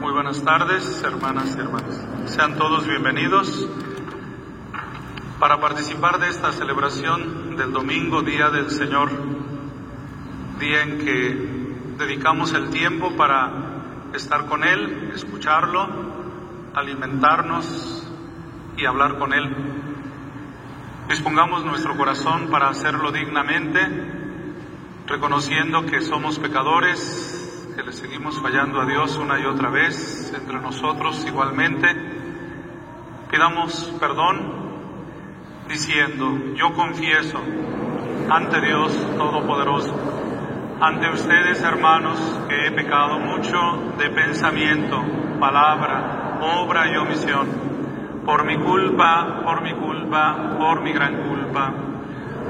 Muy buenas tardes, hermanas y hermanos. Sean todos bienvenidos para participar de esta celebración del domingo, Día del Señor, día en que dedicamos el tiempo para estar con Él, escucharlo, alimentarnos y hablar con Él. Dispongamos nuestro corazón para hacerlo dignamente, reconociendo que somos pecadores, que le seguimos fallando a Dios una y otra vez, entre nosotros igualmente. Pidamos perdón diciendo, yo confieso ante Dios Todopoderoso, ante ustedes hermanos, que he pecado mucho de pensamiento, palabra, obra y omisión, por mi culpa, por mi culpa, por mi gran culpa.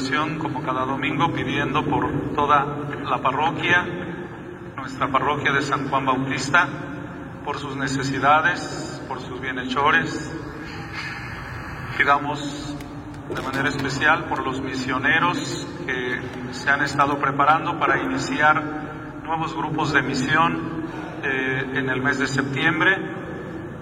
Celebración, como cada domingo, pidiendo por toda la parroquia, nuestra parroquia de San Juan Bautista, por sus necesidades, por sus bienhechores. Pidamos de manera especial por los misioneros que se han estado preparando para iniciar nuevos grupos de misión eh, en el mes de septiembre.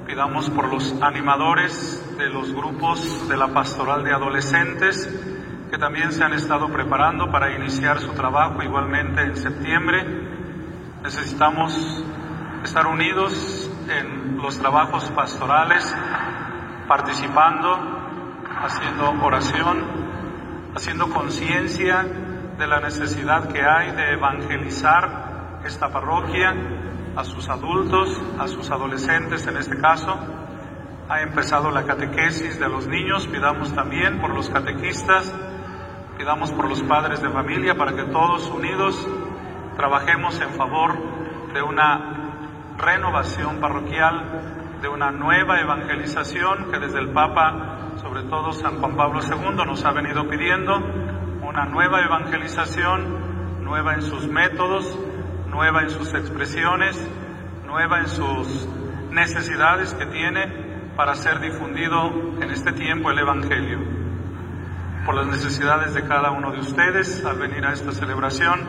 Pidamos por los animadores de los grupos de la pastoral de adolescentes que también se han estado preparando para iniciar su trabajo igualmente en septiembre. Necesitamos estar unidos en los trabajos pastorales, participando, haciendo oración, haciendo conciencia de la necesidad que hay de evangelizar esta parroquia a sus adultos, a sus adolescentes en este caso. Ha empezado la catequesis de los niños, pidamos también por los catequistas, pidamos por los padres de familia para que todos unidos trabajemos en favor de una renovación parroquial, de una nueva evangelización que desde el Papa, sobre todo San Juan Pablo II, nos ha venido pidiendo, una nueva evangelización, nueva en sus métodos, nueva en sus expresiones, nueva en sus necesidades que tiene para ser difundido en este tiempo el Evangelio por las necesidades de cada uno de ustedes al venir a esta celebración,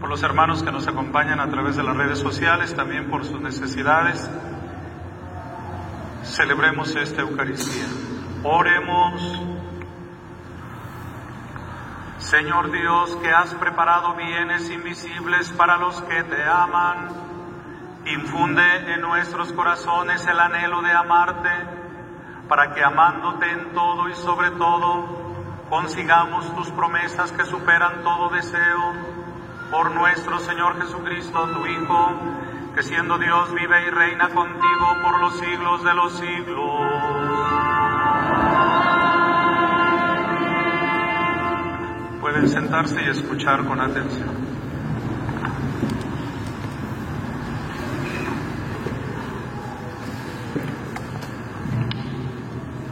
por los hermanos que nos acompañan a través de las redes sociales, también por sus necesidades. Celebremos esta Eucaristía. Oremos. Señor Dios, que has preparado bienes invisibles para los que te aman, infunde en nuestros corazones el anhelo de amarte, para que amándote en todo y sobre todo, consigamos tus promesas que superan todo deseo, por nuestro Señor Jesucristo, tu Hijo, que siendo Dios vive y reina contigo por los siglos de los siglos. Pueden sentarse y escuchar con atención.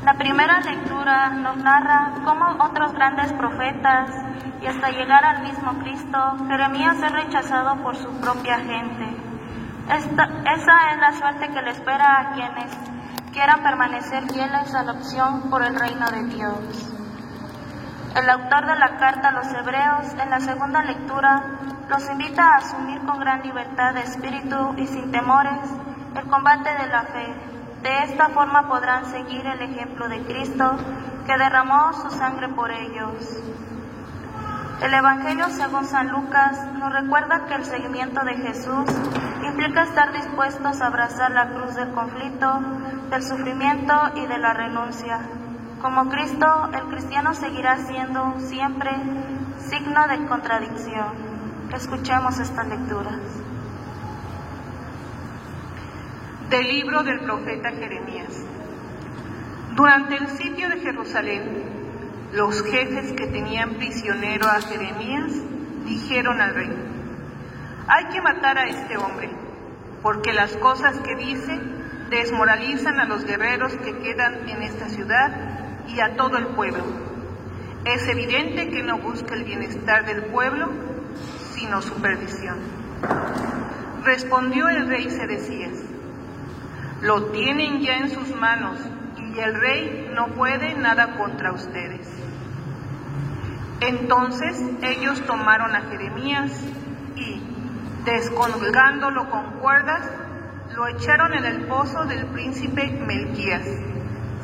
La primera lectura nos narra cómo otros grandes profetas y hasta llegar al mismo Cristo, Jeremías es rechazado por su propia gente. Esta, esa es la suerte que le espera a quienes quieran permanecer fieles a la opción por el reino de Dios. El autor de la carta a los hebreos en la segunda lectura los invita a asumir con gran libertad de espíritu y sin temores el combate de la fe de esta forma podrán seguir el ejemplo de Cristo que derramó su sangre por ellos. El Evangelio según San Lucas nos recuerda que el seguimiento de Jesús implica estar dispuestos a abrazar la cruz del conflicto, del sufrimiento y de la renuncia. Como Cristo, el cristiano seguirá siendo siempre signo de contradicción. Escuchemos estas lecturas. Del libro del profeta Jeremías. Durante el sitio de Jerusalén, los jefes que tenían prisionero a Jeremías dijeron al rey, hay que matar a este hombre, porque las cosas que dice desmoralizan a los guerreros que quedan en esta ciudad y a todo el pueblo. Es evidente que no busca el bienestar del pueblo, sino su perdición. Respondió el rey Sedecías, lo tienen ya en sus manos y el rey no puede nada contra ustedes. Entonces ellos tomaron a Jeremías y, descolgándolo con cuerdas, lo echaron en el pozo del príncipe Melquías,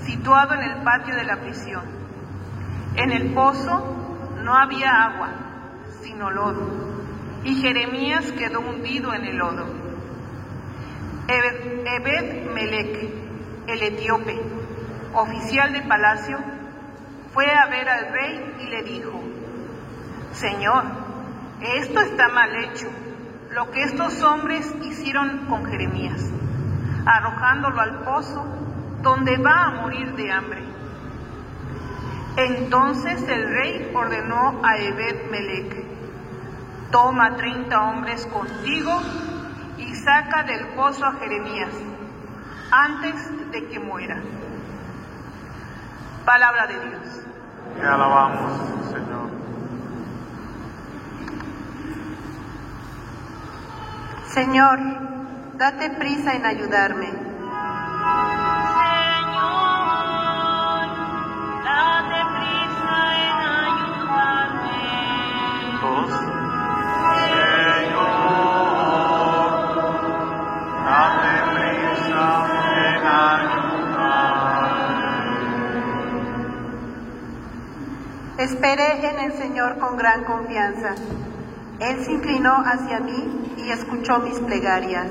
situado en el patio de la prisión. En el pozo no había agua, sino lodo, y Jeremías quedó hundido en el lodo. Ebed Melech, el etíope, oficial de palacio, fue a ver al rey y le dijo, Señor, esto está mal hecho, lo que estos hombres hicieron con Jeremías, arrojándolo al pozo donde va a morir de hambre. Entonces el rey ordenó a Ebed toma treinta hombres contigo saca del pozo a Jeremías antes de que muera. Palabra de Dios. Te alabamos, Señor. Señor, date prisa en ayudarme. Señor, date prisa en ayudarme. Esperé en el Señor con gran confianza. Él se inclinó hacia mí y escuchó mis plegarias.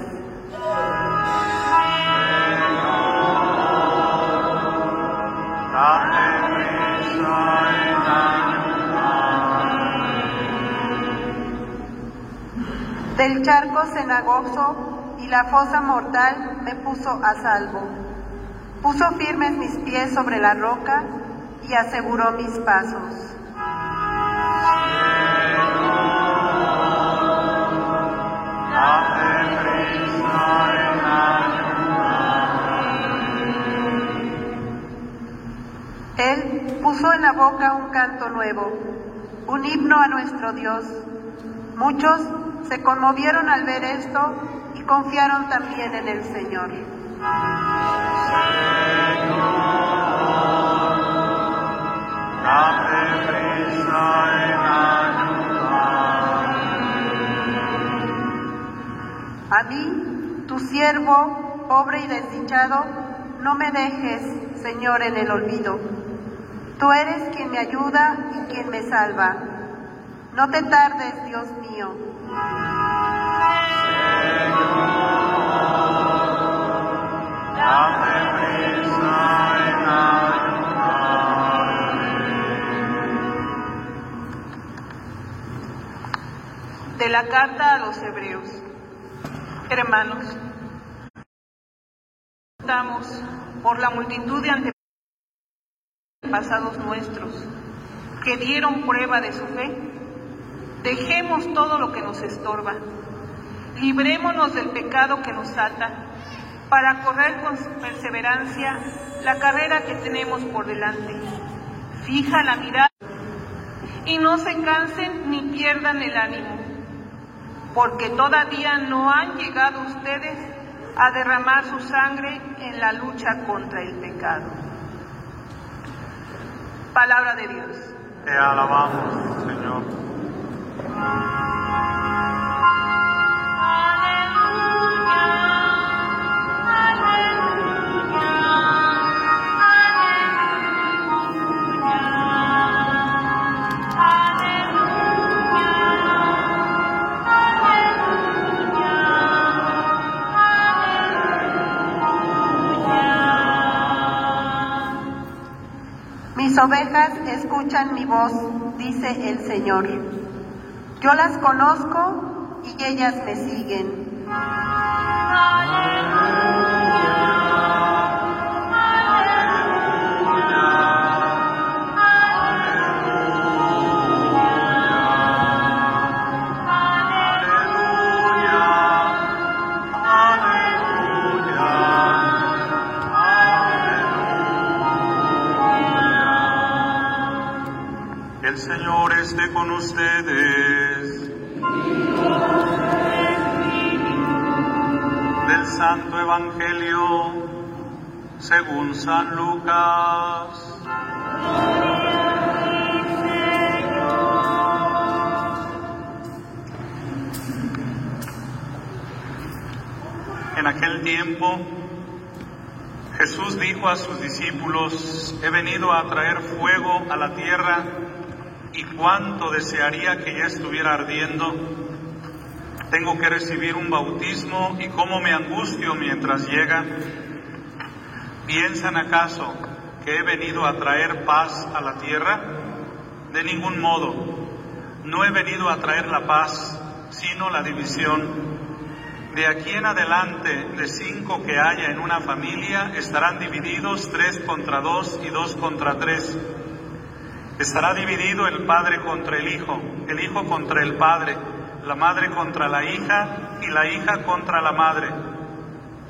Del charco cenagoso la fosa mortal me puso a salvo. Puso firmes mis pies sobre la roca y aseguró mis pasos. Él puso en la boca un canto nuevo, un himno a nuestro Dios. Muchos se conmovieron al ver esto y confiaron también en el Señor. Date prisa en ayudarme. A mí, tu siervo, pobre y desdichado, no me dejes, Señor, en el olvido. Tú eres quien me ayuda y quien me salva. No te tardes, Dios mío. De la carta a los hebreos. Hermanos, estamos por la multitud de antepasados nuestros que dieron prueba de su fe. Dejemos todo lo que nos estorba. Librémonos del pecado que nos ata para correr con perseverancia la carrera que tenemos por delante. Fija la mirada y no se cansen ni pierdan el ánimo, porque todavía no han llegado ustedes a derramar su sangre en la lucha contra el pecado. Palabra de Dios. Te alabamos, Señor. Mis ovejas escuchan mi voz, dice el Señor. Yo las conozco y ellas me siguen. Tiempo Jesús dijo a sus discípulos, he venido a traer fuego a la tierra y cuánto desearía que ya estuviera ardiendo. Tengo que recibir un bautismo y cómo me angustio mientras llega. ¿Piensan acaso que he venido a traer paz a la tierra? De ningún modo. No he venido a traer la paz, sino la división. De aquí en adelante, de cinco que haya en una familia, estarán divididos tres contra dos y dos contra tres. Estará dividido el padre contra el hijo, el hijo contra el padre, la madre contra la hija y la hija contra la madre,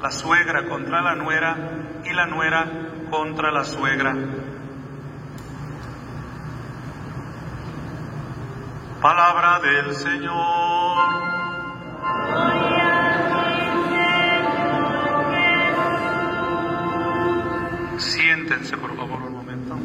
la suegra contra la nuera y la nuera contra la suegra. Palabra del Señor. Por favor, un momento.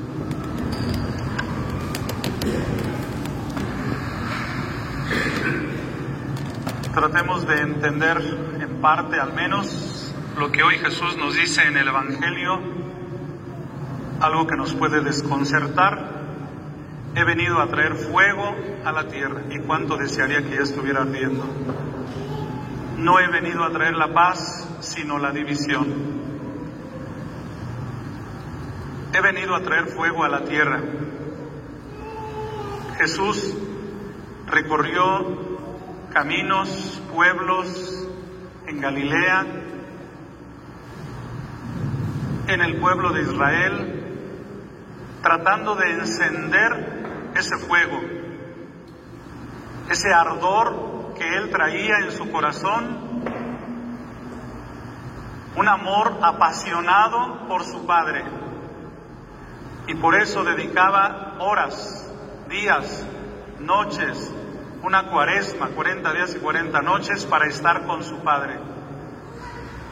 Tratemos de entender en parte al menos lo que hoy Jesús nos dice en el Evangelio, algo que nos puede desconcertar. He venido a traer fuego a la tierra y cuánto desearía que ya estuviera ardiendo. No he venido a traer la paz, sino la división. He venido a traer fuego a la tierra. Jesús recorrió caminos, pueblos en Galilea, en el pueblo de Israel, tratando de encender ese fuego, ese ardor que él traía en su corazón, un amor apasionado por su Padre. Y por eso dedicaba horas, días, noches, una cuaresma, 40 días y 40 noches para estar con su Padre.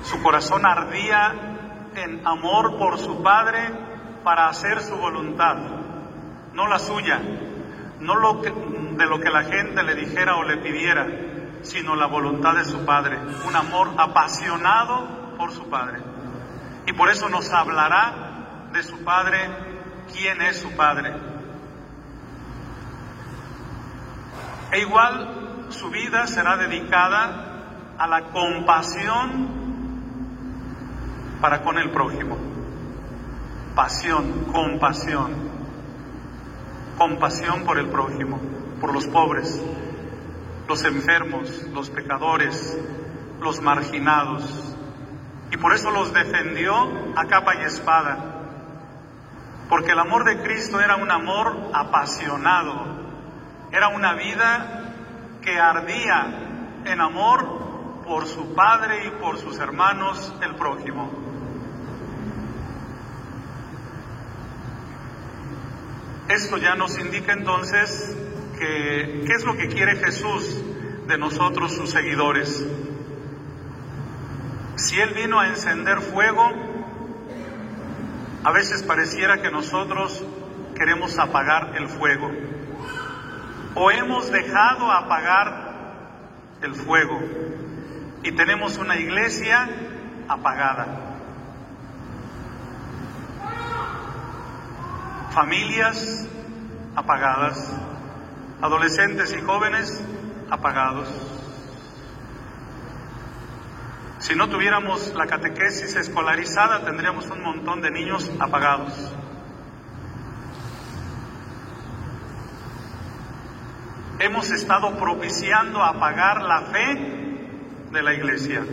Su corazón ardía en amor por su Padre para hacer su voluntad, no la suya, no lo que, de lo que la gente le dijera o le pidiera, sino la voluntad de su Padre, un amor apasionado por su Padre. Y por eso nos hablará de su Padre quién es su Padre. E igual su vida será dedicada a la compasión para con el prójimo. Pasión, compasión. Compasión por el prójimo, por los pobres, los enfermos, los pecadores, los marginados. Y por eso los defendió a capa y espada porque el amor de Cristo era un amor apasionado, era una vida que ardía en amor por su Padre y por sus hermanos, el prójimo. Esto ya nos indica entonces que qué es lo que quiere Jesús de nosotros, sus seguidores. Si Él vino a encender fuego, a veces pareciera que nosotros queremos apagar el fuego o hemos dejado apagar el fuego y tenemos una iglesia apagada. Familias apagadas, adolescentes y jóvenes apagados. Si no tuviéramos la catequesis escolarizada, tendríamos un montón de niños apagados. Hemos estado propiciando apagar la fe de la iglesia.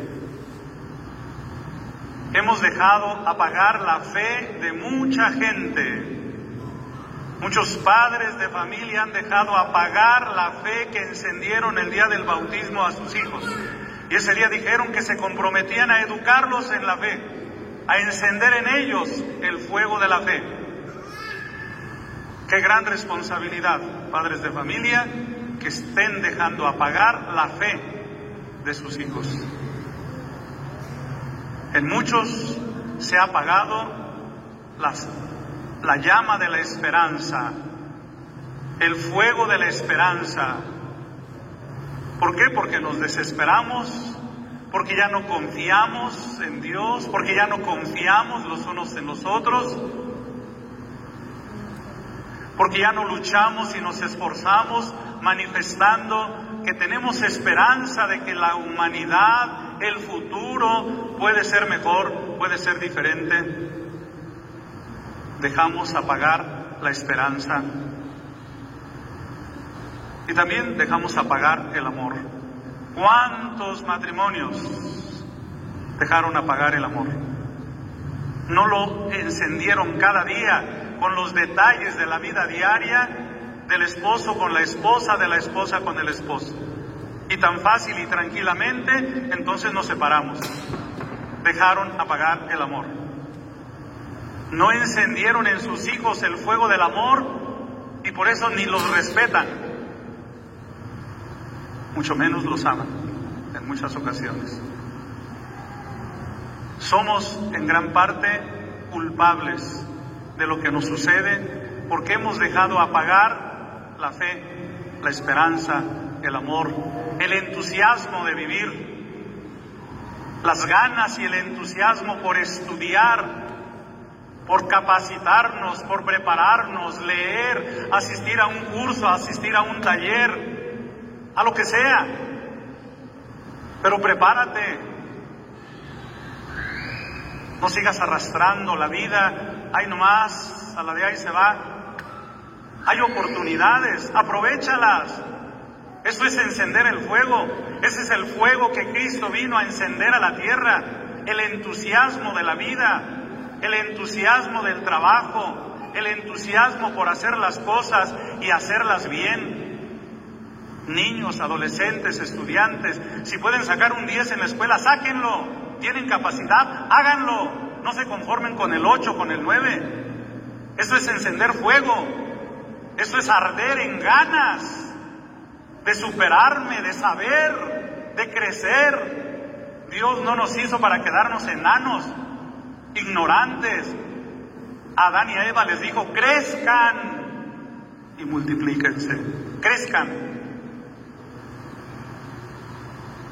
Hemos dejado apagar la fe de mucha gente. Muchos padres de familia han dejado apagar la fe que encendieron el día del bautismo a sus hijos. Y ese día dijeron que se comprometían a educarlos en la fe, a encender en ellos el fuego de la fe. Qué gran responsabilidad, padres de familia, que estén dejando apagar la fe de sus hijos. En muchos se ha apagado la llama de la esperanza, el fuego de la esperanza, ¿Por qué? Porque nos desesperamos, porque ya no confiamos en Dios, porque ya no confiamos los unos en los otros, porque ya no luchamos y nos esforzamos manifestando que tenemos esperanza de que la humanidad, el futuro puede ser mejor, puede ser diferente. Dejamos apagar la esperanza y también dejamos apagar el amor. ¿Cuántos matrimonios dejaron apagar el amor? No lo encendieron cada día con los detalles de la vida diaria del esposo con la esposa, de la esposa con el esposo. Y tan fácil y tranquilamente, entonces nos separamos. Dejaron apagar el amor. No encendieron en sus hijos el fuego del amor y por eso ni los respetan mucho menos los ama en muchas ocasiones. Somos en gran parte culpables de lo que nos sucede porque hemos dejado apagar la fe, la esperanza, el amor, el entusiasmo de vivir, las ganas y el entusiasmo por estudiar, por capacitarnos, por prepararnos, leer, asistir a un curso, asistir a un taller, a lo que sea. Pero prepárate, no sigas arrastrando la vida, ahí nomás, a la de ahí se va. Hay oportunidades, aprovechalas. Eso es encender el fuego. Ese es el fuego que Cristo vino a encender a la tierra. El entusiasmo de la vida, el entusiasmo del trabajo, el entusiasmo por hacer las cosas y hacerlas bien. Niños, adolescentes, estudiantes, si pueden sacar un 10 en la escuela, sáquenlo tienen capacidad, háganlo. No se conformen con el 8, con el 9. Eso es encender fuego. Eso es arder en ganas de superarme, de saber, de crecer. Dios no nos hizo para quedarnos enanos, ignorantes. A Adán y a Eva les dijo, crezcan y multiplíquense, crezcan.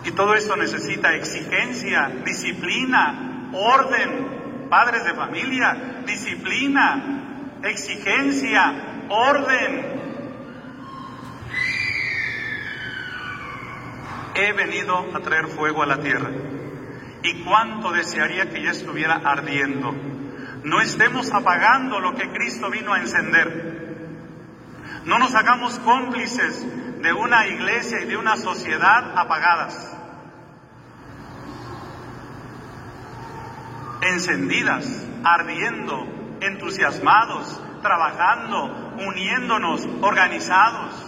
Y todo esto necesita exigencia, disciplina, orden, padres de familia, disciplina, exigencia, orden. He venido a traer fuego a la tierra. Y cuánto desearía que ya estuviera ardiendo. No estemos apagando lo que Cristo vino a encender. No nos hagamos cómplices de una iglesia y de una sociedad apagadas, encendidas, ardiendo, entusiasmados, trabajando, uniéndonos, organizados.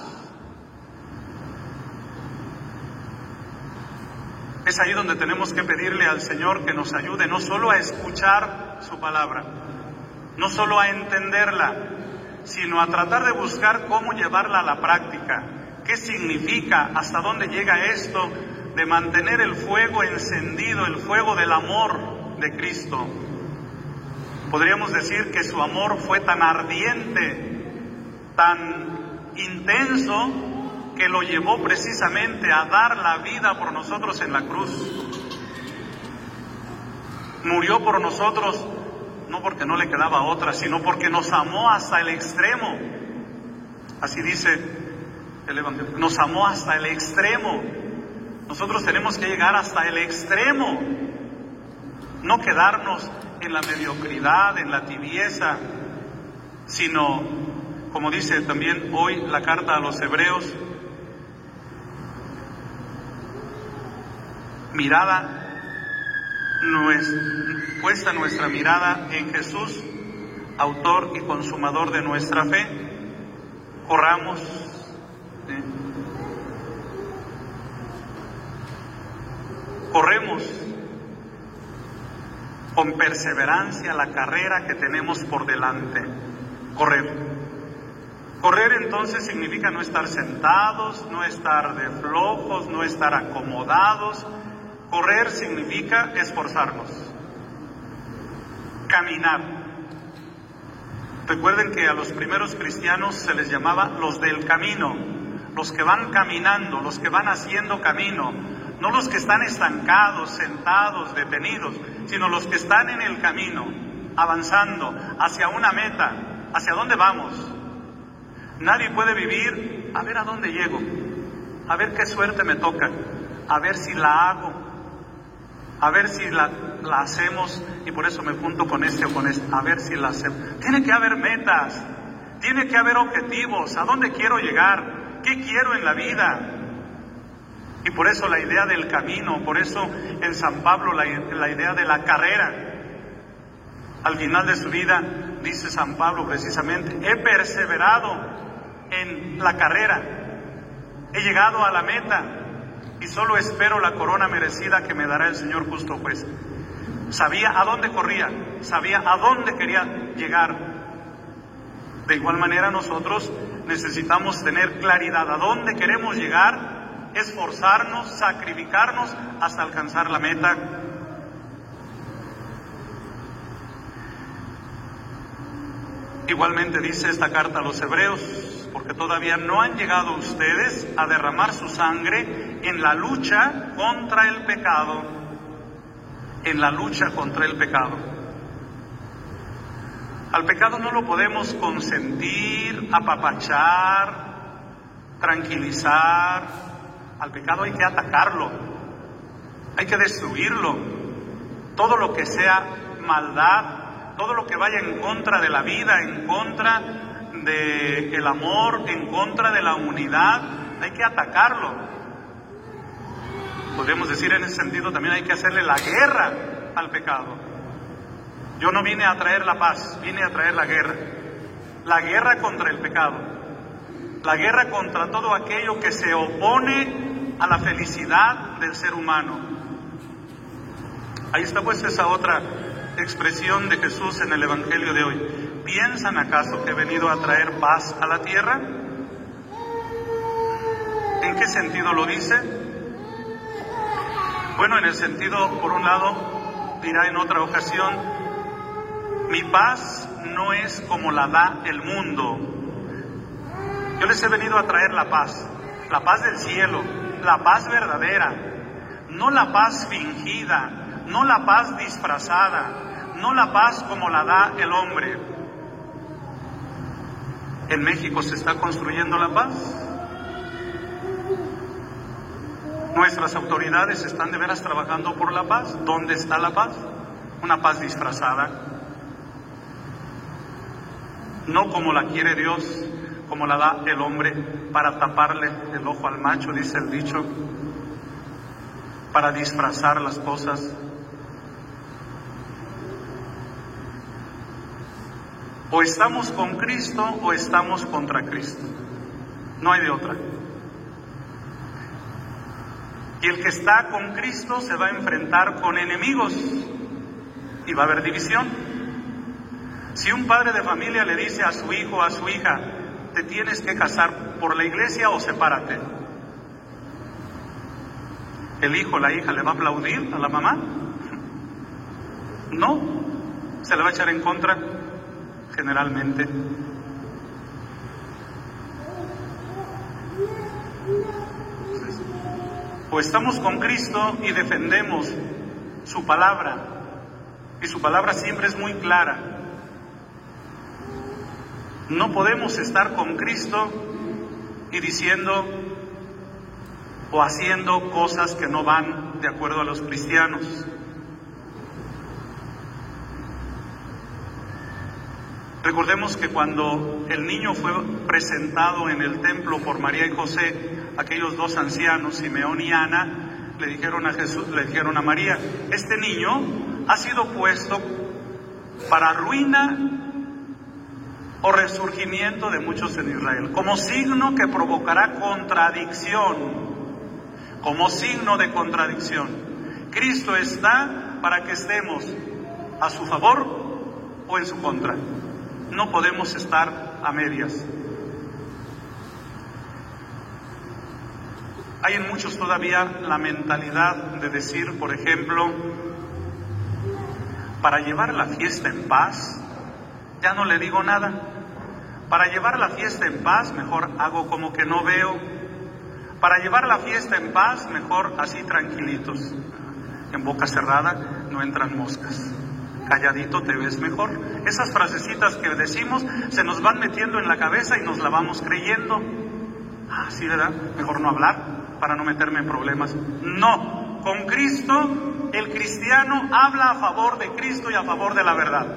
Es ahí donde tenemos que pedirle al Señor que nos ayude no solo a escuchar su palabra, no solo a entenderla, sino a tratar de buscar cómo llevarla a la práctica, ¿Qué significa? ¿Hasta dónde llega esto de mantener el fuego encendido, el fuego del amor de Cristo? Podríamos decir que su amor fue tan ardiente, tan intenso, que lo llevó precisamente a dar la vida por nosotros en la cruz. Murió por nosotros no porque no le quedaba otra, sino porque nos amó hasta el extremo. Así dice el Evangelio. Nos amó hasta el extremo. Nosotros tenemos que llegar hasta el extremo. No quedarnos en la mediocridad, en la tibieza, sino, como dice también hoy la carta a los hebreos, mirada, puesta nuestra mirada en Jesús, autor y consumador de nuestra fe, corramos Corremos con perseverancia la carrera que tenemos por delante. Correr. Correr entonces significa no estar sentados, no estar de flojos, no estar acomodados. Correr significa esforzarnos. Caminar. Recuerden que a los primeros cristianos se les llamaba los del camino, los que van caminando, los que van haciendo camino, no los que están estancados, sentados, detenidos, sino los que están en el camino, avanzando hacia una meta, hacia dónde vamos. Nadie puede vivir a ver a dónde llego, a ver qué suerte me toca, a ver si la hago, a ver si la, la hacemos, y por eso me junto con este o con este, a ver si la hacemos. Tiene que haber metas, tiene que haber objetivos, a dónde quiero llegar, qué quiero en la vida, y por eso la idea del camino, por eso en San Pablo la, idea de la carrera. Al final de su vida, dice San Pablo precisamente, he perseverado en la carrera, he llegado a la meta y solo espero la corona merecida que me dará el Señor justo juez. Sabía a dónde corría, sabía a dónde quería llegar. De igual manera nosotros necesitamos tener claridad a dónde queremos llegar esforzarnos, sacrificarnos hasta alcanzar la meta. Igualmente dice esta carta a los hebreos, porque todavía no han llegado ustedes a derramar su sangre en la lucha contra el pecado, en la lucha contra el pecado. Al pecado no lo podemos consentir, apapachar, tranquilizar. Al pecado hay que atacarlo, hay que destruirlo. Todo lo que sea maldad, todo lo que vaya en contra de la vida, en contra del el amor, en contra de la unidad, hay que atacarlo. Podríamos decir en ese sentido también hay que hacerle la guerra al pecado. Yo no vine a traer la paz, vine a traer la guerra. La guerra contra el pecado. La guerra contra todo aquello que se opone a la felicidad del ser humano. Ahí está pues esa otra expresión de Jesús en el Evangelio de hoy. ¿Piensan acaso que he venido a traer paz a la tierra? ¿En qué sentido lo dice? Bueno, en el sentido, por un lado, dirá en otra ocasión, mi paz no es como la da el mundo. Yo les he venido a traer la paz, la paz del cielo, la paz verdadera, no la paz fingida, no la paz disfrazada, no la paz como la da el hombre. En México se está construyendo la paz. Nuestras autoridades están de veras trabajando por la paz. ¿Dónde está la paz? Una paz disfrazada no como la quiere Dios, como la da el hombre, para taparle el ojo al macho, dice el dicho, para disfrazar las cosas. O estamos con Cristo o estamos contra Cristo. No hay de otra. Y el que está con Cristo se va a enfrentar con enemigos y va a haber división. Si un padre de familia le dice a su hijo o a su hija, te tienes que casar por la iglesia o sepárate, ¿el hijo o la hija le va a aplaudir a la mamá? No, se le va a echar en contra generalmente. O estamos con Cristo y defendemos su palabra, y su palabra siempre es muy clara. No podemos estar con Cristo y diciendo o haciendo cosas que no van de acuerdo a los cristianos. Recordemos que cuando el niño fue presentado en el templo por María y José, aquellos dos ancianos, Simeón y Ana, le dijeron a Jesús, le dijeron a María, este niño ha sido puesto para ruina o resurgimiento de muchos en Israel, como signo que provocará contradicción, como signo de contradicción. Cristo está para que estemos a su favor o en su contra. No podemos estar a medias. Hay en muchos todavía la mentalidad de decir, por ejemplo, para llevar la fiesta en paz, ya no le digo nada. Para llevar la fiesta en paz, mejor hago como que no veo. Para llevar la fiesta en paz, mejor así tranquilitos. En boca cerrada no entran moscas. Calladito te ves mejor. Esas frasecitas que decimos se nos van metiendo en la cabeza y nos la vamos creyendo. Ah, sí, ¿verdad? Mejor no hablar para no meterme en problemas. No, con Cristo el cristiano habla a favor de Cristo y a favor de la verdad.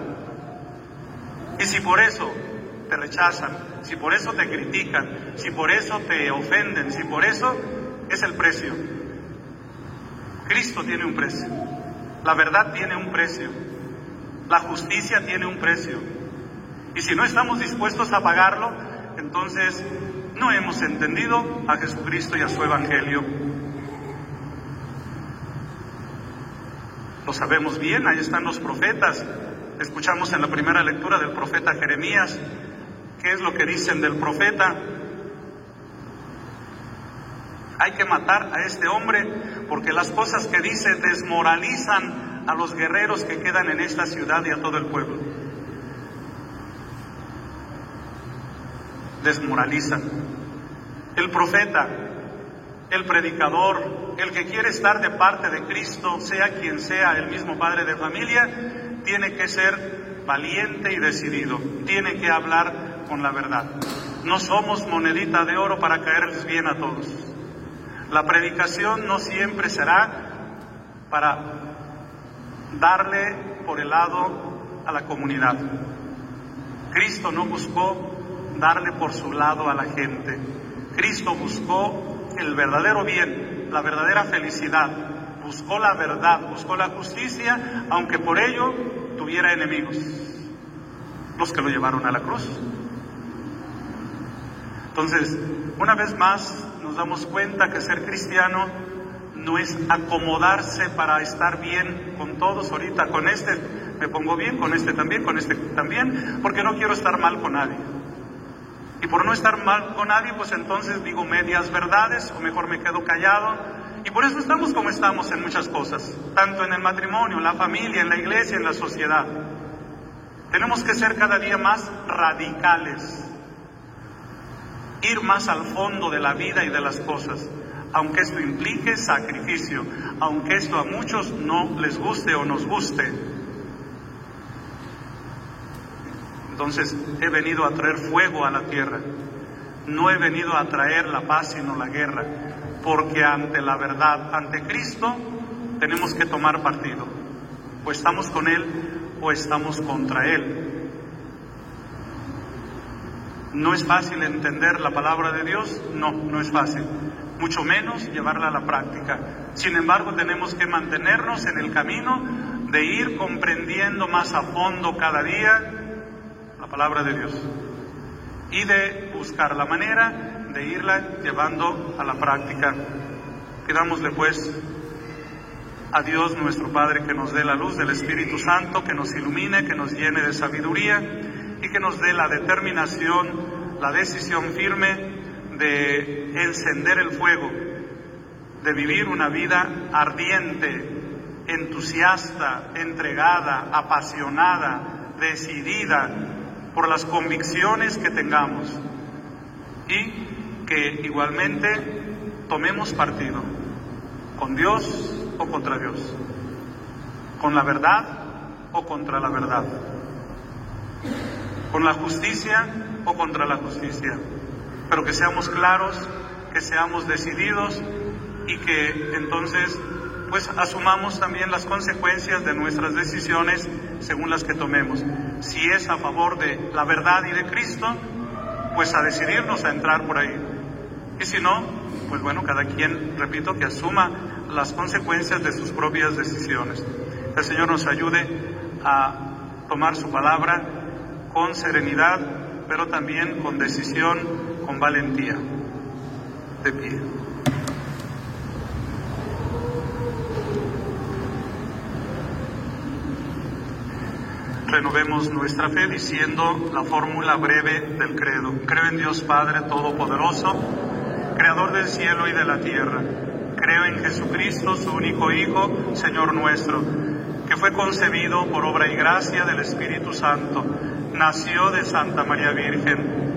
Y si por eso te rechazan, si por eso te critican, si por eso te ofenden, si por eso es el precio. Cristo tiene un precio, la verdad tiene un precio, la justicia tiene un precio. Y si no estamos dispuestos a pagarlo, entonces no hemos entendido a Jesucristo y a su Evangelio. Lo sabemos bien, ahí están los profetas. Escuchamos en la primera lectura del profeta Jeremías ¿Qué es lo que dicen del profeta? Hay que matar a este hombre porque las cosas que dice desmoralizan a los guerreros que quedan en esta ciudad y a todo el pueblo. Desmoralizan. El profeta, el predicador, el que quiere estar de parte de Cristo, sea quien sea el mismo padre de familia, tiene que ser valiente y decidido, tiene que hablar con la verdad. No somos monedita de oro para caerles bien a todos. La predicación no siempre será para darle por el lado a la comunidad. Cristo no buscó darle por su lado a la gente. Cristo buscó el verdadero bien, la verdadera felicidad, buscó la verdad, buscó la justicia, aunque por ello tuviera enemigos, los que lo llevaron a la cruz. Entonces, una vez más nos damos cuenta que ser cristiano no es acomodarse para estar bien con todos ahorita, con este me pongo bien, con este también, con este también, porque no quiero estar mal con nadie. Y por no estar mal con nadie, pues entonces digo medias verdades o mejor me quedo callado. Y por eso estamos como estamos en muchas cosas, tanto en el matrimonio, en la familia, en la iglesia, en la sociedad. Tenemos que ser cada día más radicales, ir más al fondo de la vida y de las cosas, aunque esto implique sacrificio, aunque esto a muchos no les guste o nos guste. Entonces he venido a traer fuego a la tierra. No he venido a traer la paz sino la guerra. Porque ante la verdad, ante Cristo, tenemos que tomar partido. O estamos con Él o estamos contra Él. ¿No es fácil entender la palabra de Dios? No, no es fácil. Mucho menos llevarla a la práctica. Sin embargo, tenemos que mantenernos en el camino de ir comprendiendo más a fondo cada día la palabra de Dios y de buscar la manera de irla llevando a la práctica. Pidámosle pues a Dios nuestro Padre que nos dé la luz del Espíritu Santo, que nos ilumine, que nos llene de sabiduría y que nos dé la determinación, la decisión firme de encender el fuego, de vivir una vida ardiente, entusiasta, entregada, apasionada, decidida por las convicciones que tengamos y que igualmente tomemos partido con Dios o contra Dios, con la verdad o contra la verdad, con la justicia o contra la justicia, pero que seamos claros, que seamos decididos y que entonces pues asumamos también las consecuencias de nuestras decisiones según las que tomemos. Si es a favor de la verdad y de Cristo, pues a decidirnos a entrar por ahí. Y si no, pues bueno, cada quien, repito, que asuma las consecuencias de sus propias decisiones. El Señor nos ayude a tomar su palabra con serenidad, pero también con decisión, con valentía. De pie. renovemos nuestra fe diciendo la fórmula breve del credo. Creo en Dios Padre Todopoderoso, Creador del cielo y de la tierra. Creo en Jesucristo, su único Hijo, Señor nuestro, que fue concebido por obra y gracia del Espíritu Santo. Nació de Santa María Virgen,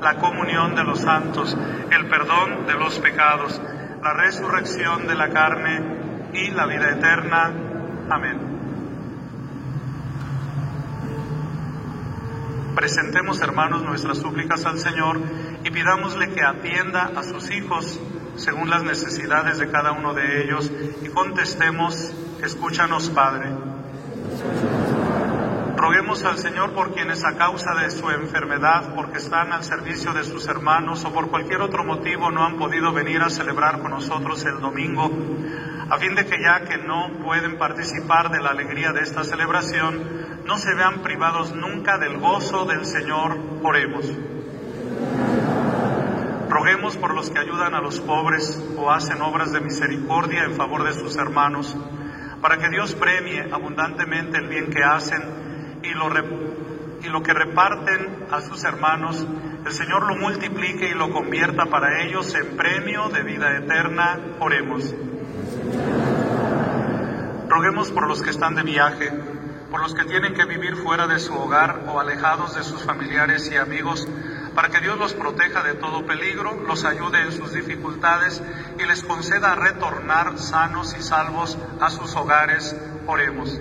la comunión de los santos, el perdón de los pecados, la resurrección de la carne y la vida eterna. Amén. Presentemos, hermanos, nuestras súplicas al Señor y pidámosle que atienda a sus hijos según las necesidades de cada uno de ellos y contestemos, escúchanos, Padre. Roguemos al Señor por quienes a causa de su enfermedad, porque están al servicio de sus hermanos o por cualquier otro motivo no han podido venir a celebrar con nosotros el domingo, a fin de que ya que no pueden participar de la alegría de esta celebración, no se vean privados nunca del gozo del Señor. Oremos. Roguemos por los que ayudan a los pobres o hacen obras de misericordia en favor de sus hermanos, para que Dios premie abundantemente el bien que hacen y lo, y lo que reparten a sus hermanos, el Señor lo multiplique y lo convierta para ellos en premio de vida eterna. Oremos. Roguemos por los que están de viaje, por los que tienen que vivir fuera de su hogar o alejados de sus familiares y amigos, para que Dios los proteja de todo peligro, los ayude en sus dificultades y les conceda retornar sanos y salvos a sus hogares. Oremos.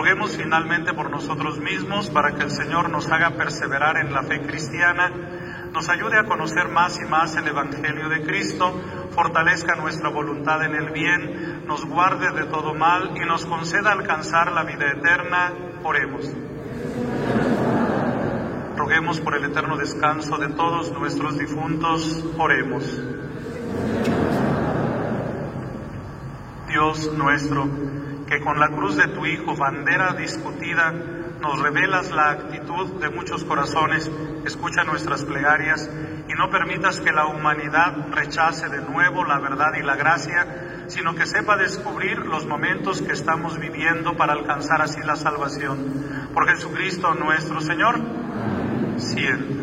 Roguemos finalmente por nosotros mismos para que el Señor nos haga perseverar en la fe cristiana, nos ayude a conocer más y más el Evangelio de Cristo, fortalezca nuestra voluntad en el bien, nos guarde de todo mal y nos conceda alcanzar la vida eterna. Oremos. Roguemos por el eterno descanso de todos nuestros difuntos. Oremos. Dios nuestro, que con la cruz de tu Hijo, bandera discutida, nos revelas la actitud de muchos corazones, escucha nuestras plegarias y no permitas que la humanidad rechace de nuevo la verdad y la gracia, sino que sepa descubrir los momentos que estamos viviendo para alcanzar así la salvación. Por Jesucristo nuestro Señor, siempre.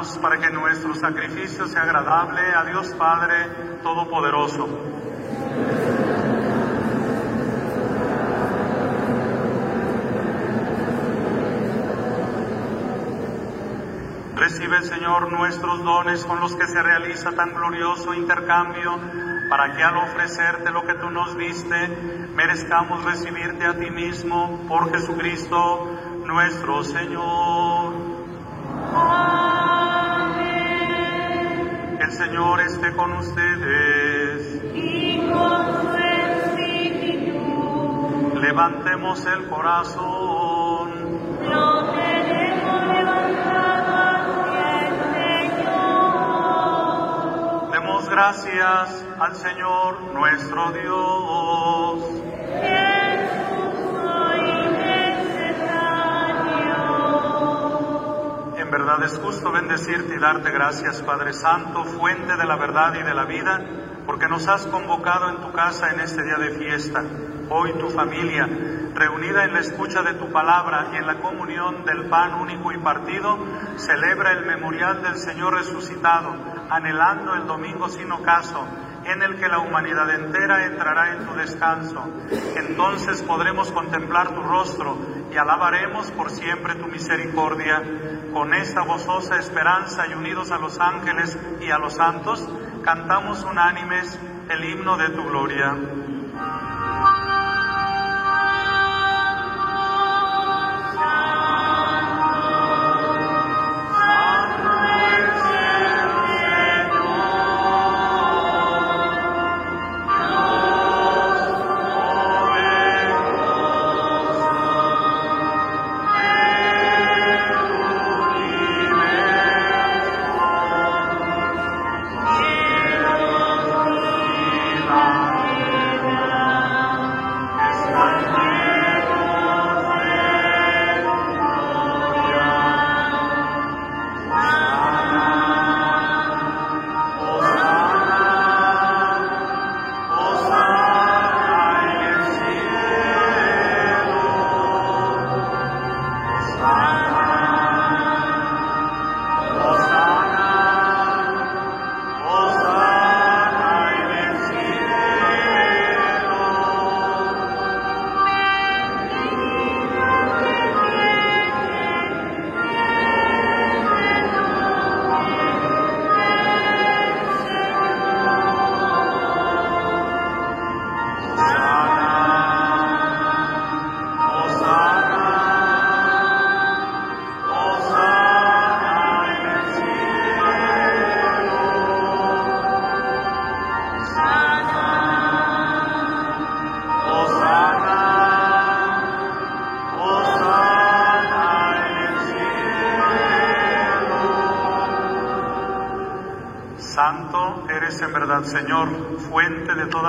Para que nuestro sacrificio sea agradable a Dios Padre Todopoderoso. Recibe, Señor, nuestros dones con los que se realiza tan glorioso intercambio, para que al ofrecerte lo que tú nos diste, merezcamos recibirte a ti mismo por Jesucristo nuestro Señor. Señor esté con ustedes. Y con su. Levantemos el corazón. Lo tenemos levantado Señor. Demos gracias al Señor nuestro Dios. Verdad es justo bendecirte y darte gracias, Padre Santo, fuente de la verdad y de la vida, porque nos has convocado en tu casa en este día de fiesta. Hoy tu familia, reunida en la escucha de tu palabra y en la comunión del pan único y partido, celebra el memorial del Señor resucitado, anhelando el domingo sin ocaso en el que la humanidad entera entrará en tu descanso. Entonces podremos contemplar tu rostro y alabaremos por siempre tu misericordia. Con esta gozosa esperanza y unidos a los ángeles y a los santos, cantamos unánimes el himno de tu gloria.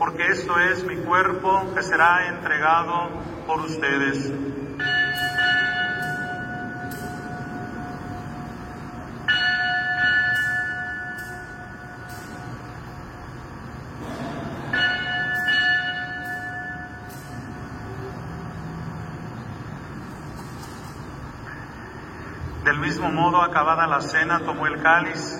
porque esto es mi cuerpo que será entregado por ustedes. Del mismo modo, acabada la cena, tomó el cáliz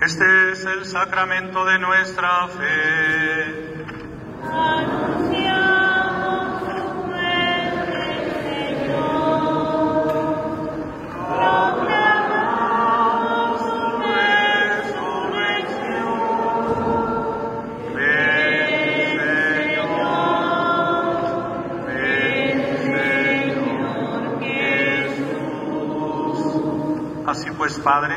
Este es el sacramento de nuestra fe. Anunciamos tu muerte, Señor. Proclamamos tu resurrección. Ven, Señor. Ven, Señor Jesús. Así pues, Padre,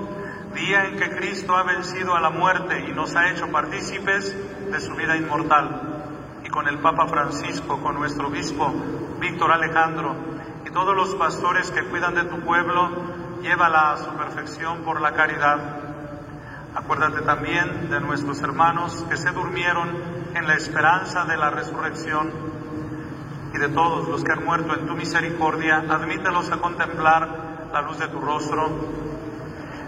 en que Cristo ha vencido a la muerte y nos ha hecho partícipes de su vida inmortal. Y con el Papa Francisco, con nuestro obispo Víctor Alejandro, y y todos los pastores que cuidan de tu pueblo, llévala a su perfección por la caridad. Acuérdate también de nuestros hermanos que se durmieron en la esperanza de la resurrección y de todos los que han muerto en tu misericordia, admítelos a contemplar la luz de tu rostro.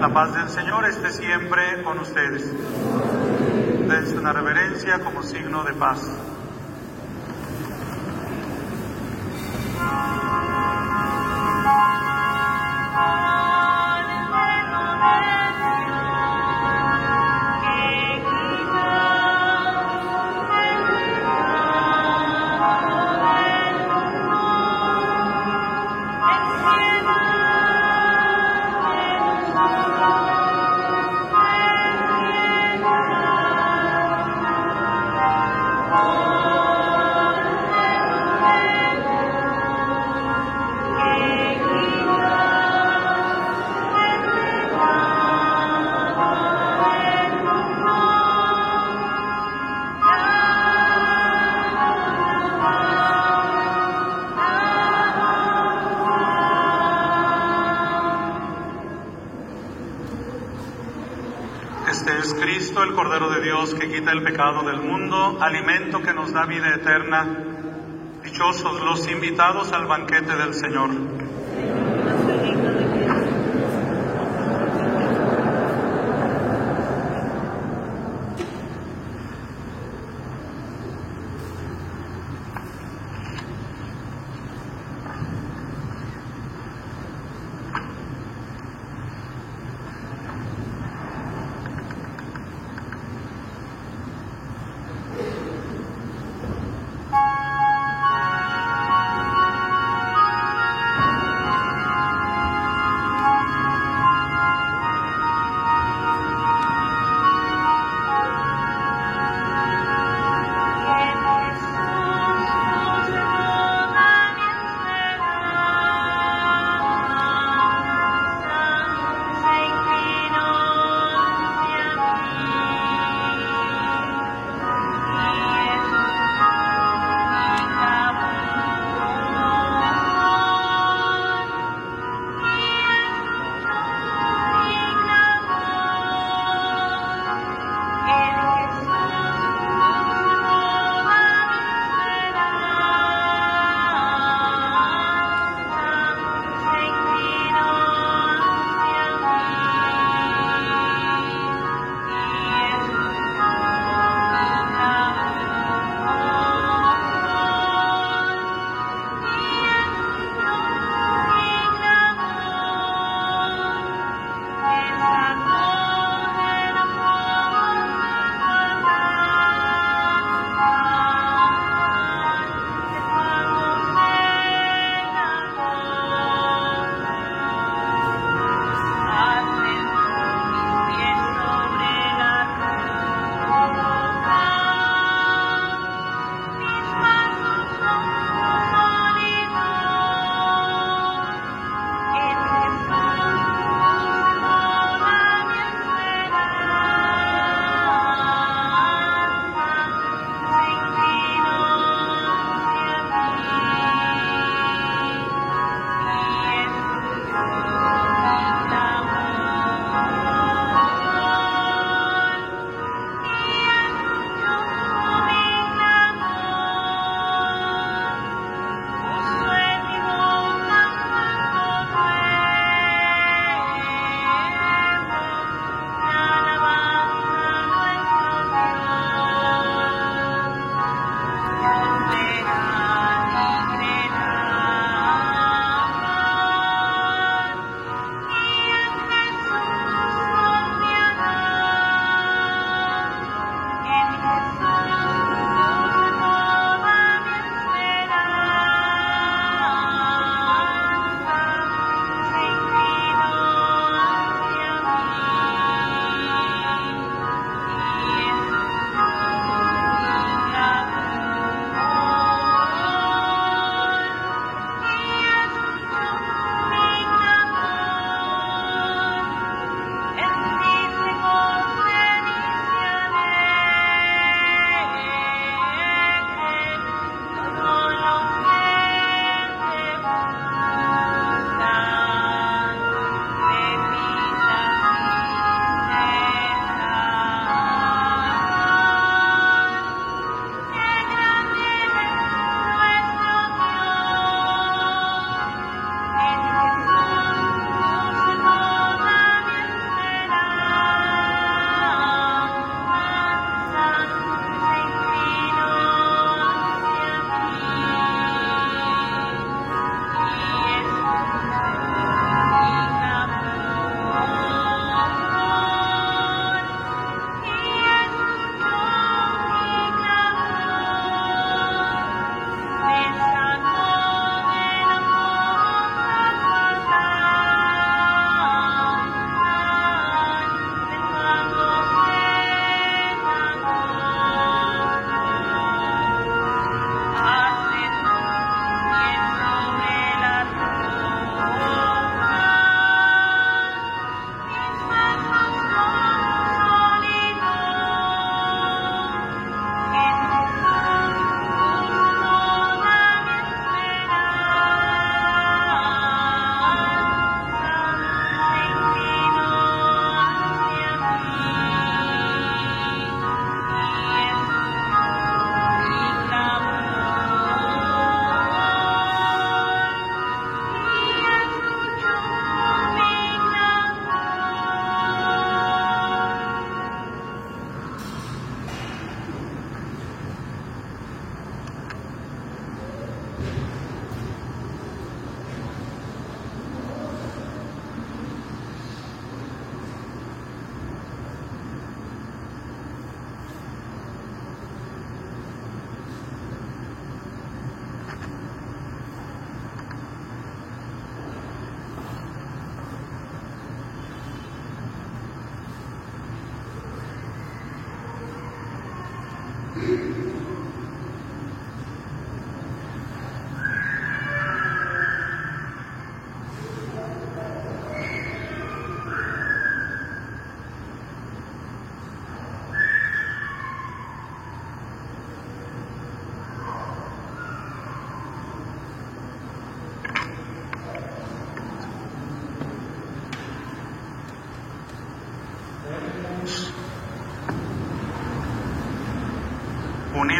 la paz del Señor esté siempre con ustedes. Dense una reverencia como signo de paz. El pecado del mundo, alimento que nos da vida eterna. Dichosos los invitados al banquete del Señor.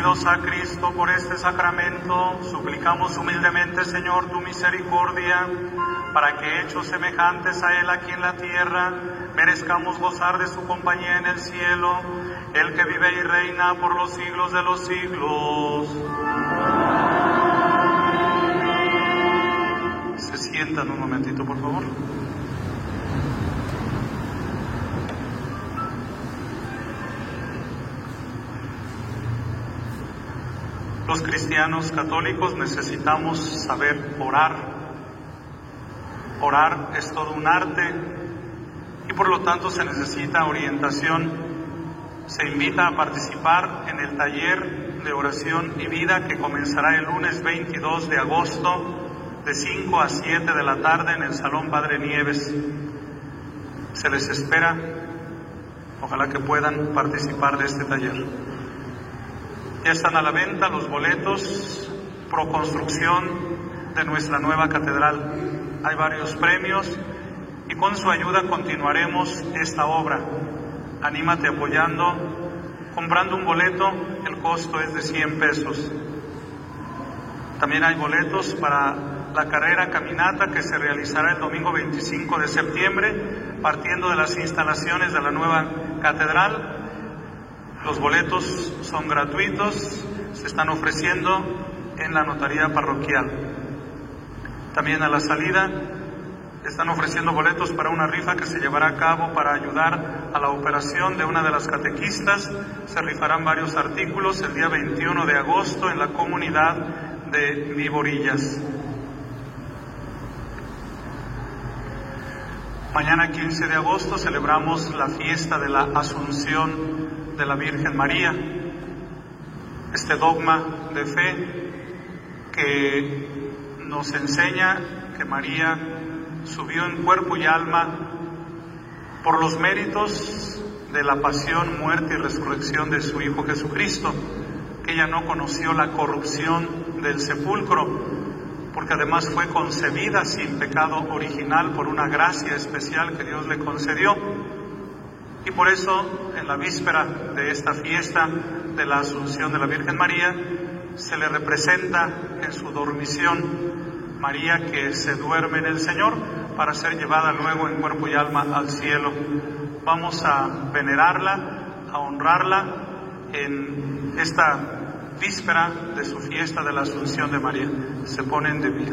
Unidos a Cristo por este sacramento, suplicamos humildemente, Señor, tu misericordia, para que hechos semejantes a Él aquí en la tierra, merezcamos gozar de su compañía en el cielo, el que vive y reina por los siglos de los siglos. Los cristianos católicos necesitamos saber orar. Orar es todo un arte y por lo tanto se necesita orientación. Se invita a participar en el taller de oración y vida que comenzará el lunes 22 de agosto de 5 a 7 de la tarde en el Salón Padre Nieves. Se les espera. Ojalá que puedan participar de este taller. Ya están a la venta los boletos pro construcción de nuestra nueva catedral. Hay varios premios y con su ayuda continuaremos esta obra. Anímate apoyando, comprando un boleto, el costo es de 100 pesos. También hay boletos para la carrera caminata que se realizará el domingo 25 de septiembre, partiendo de las instalaciones de la nueva catedral los boletos son gratuitos, se están ofreciendo en la notaría parroquial. También a la salida están ofreciendo boletos para una rifa que se llevará a cabo para ayudar a la operación de una de las catequistas. Se rifarán varios artículos el día 21 de agosto en la comunidad de Viborillas. Mañana 15 de agosto celebramos la fiesta de la Asunción de la Virgen María, este dogma de fe que nos enseña que María subió en cuerpo y alma por los méritos de la pasión, muerte y resurrección de su Hijo Jesucristo, que ella no conoció la corrupción del sepulcro, porque además fue concebida sin pecado original por una gracia especial que Dios le concedió. Y por eso, en la víspera de esta fiesta de la Asunción de la Virgen María, se le representa en su dormición María que se duerme en el Señor para ser llevada luego en cuerpo y alma al cielo. Vamos a venerarla, a honrarla en esta víspera de su fiesta de la Asunción de María. Se ponen de pie.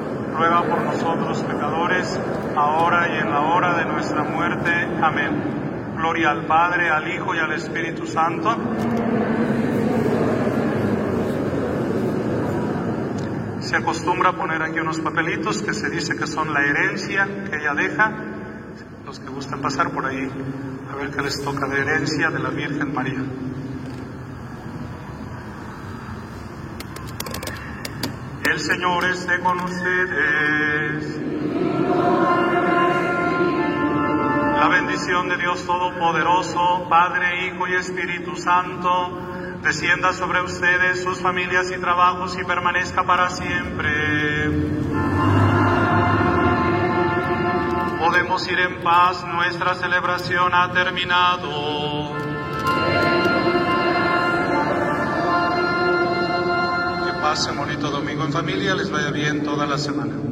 ruega por nosotros pecadores, ahora y en la hora de nuestra muerte. Amén. Gloria al Padre, al Hijo y al Espíritu Santo. Se acostumbra poner aquí unos papelitos que se dice que son la herencia que ella deja. Los que gustan pasar por ahí a ver qué les toca de herencia de la Virgen María. Señor esté con ustedes. La bendición de Dios Todopoderoso, Padre, Hijo y Espíritu Santo, descienda sobre ustedes, sus familias y trabajos y permanezca para siempre. Podemos ir en paz, nuestra celebración ha terminado. Pasen bonito domingo en familia, les vaya bien toda la semana.